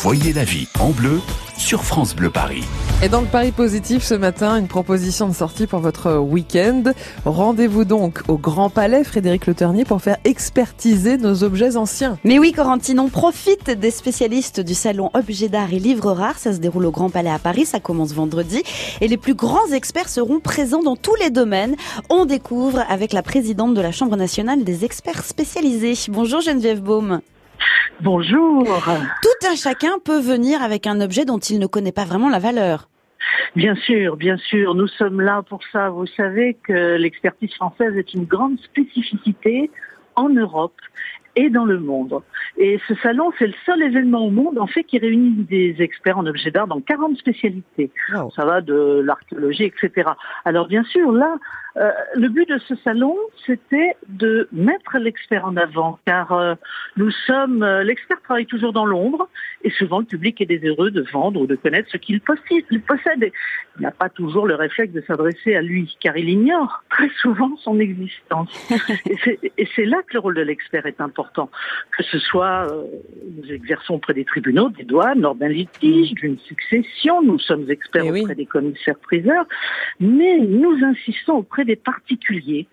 Voyez la vie en bleu sur France Bleu Paris. Et dans le Paris positif ce matin, une proposition de sortie pour votre week-end. Rendez-vous donc au Grand Palais, Frédéric Le Ternier, pour faire expertiser nos objets anciens. Mais oui, Corentine, on profite des spécialistes du salon Objets d'art et livres rares. Ça se déroule au Grand Palais à Paris, ça commence vendredi. Et les plus grands experts seront présents dans tous les domaines. On découvre avec la présidente de la Chambre nationale des experts spécialisés. Bonjour Geneviève Baume. Bonjour. Tout un chacun peut venir avec un objet dont il ne connaît pas vraiment la valeur. Bien sûr, bien sûr, nous sommes là pour ça. Vous savez que l'expertise française est une grande spécificité en Europe et dans le monde. Et ce salon, c'est le seul événement au monde, en fait, qui réunit des experts en objets d'art dans 40 spécialités. Ça va de l'archéologie, etc. Alors, bien sûr, là, euh, le but de ce salon, c'était de mettre l'expert en avant, car euh, nous sommes, euh, l'expert travaille toujours dans l'ombre, et souvent le public est désireux de vendre ou de connaître ce qu'il possède. Il possède. Il n'a pas toujours le réflexe de s'adresser à lui, car il ignore très souvent son existence. et c'est là que le rôle de l'expert est important, que ce soit nous exerçons auprès des tribunaux, des douanes, lors d'un litige, d'une succession, nous sommes experts eh auprès des commissaires-priseurs, mais nous insistons auprès des particuliers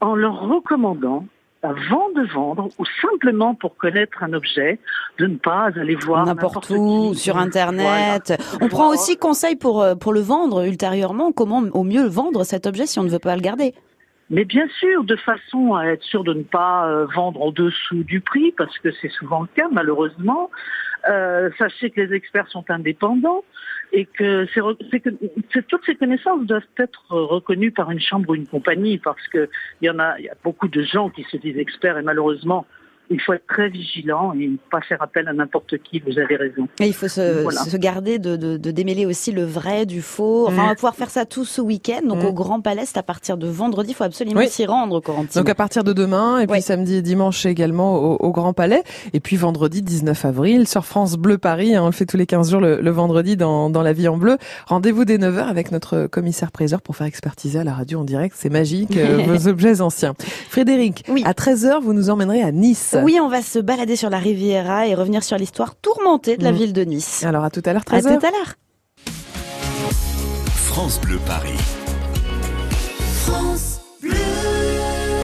en leur recommandant avant de vendre ou simplement pour connaître un objet, de ne pas aller voir n'importe où sur internet. On prend aussi conseil pour euh, pour le vendre ultérieurement, comment au mieux vendre cet objet si on ne veut pas le garder. Mais bien sûr, de façon à être sûr de ne pas euh, vendre en dessous du prix, parce que c'est souvent le cas malheureusement. Euh, sachez que les experts sont indépendants et que, que toutes ces connaissances doivent être reconnues par une chambre ou une compagnie parce qu'il y en a, y a beaucoup de gens qui se disent experts et malheureusement il faut être très vigilant et ne pas faire appel à n'importe qui, vous avez raison. Et il faut se, garder de, démêler aussi le vrai du faux. Enfin, on va pouvoir faire ça tout ce week-end. Donc mm. au Grand Palais, c'est à partir de vendredi, il faut absolument s'y rendre, Corentine. Donc à partir de demain, et puis samedi et dimanche également au, Grand Palais. Et puis vendredi 19 avril sur France Bleu Paris, hein, on le fait tous les 15 jours le, vendredi dans, dans La Vie en Bleu. Rendez-vous dès 9h avec notre commissaire préseur pour faire expertiser à la radio en direct. C'est magique, euh, vos objets anciens. Frédéric, à 13h, vous nous emmènerez à Nice. Oui, on va se balader sur la Riviera et revenir sur l'histoire tourmentée de la mm. ville de Nice. Alors à tout à l'heure, 13h. À tout à l'heure. France Bleu Paris. France Bleu.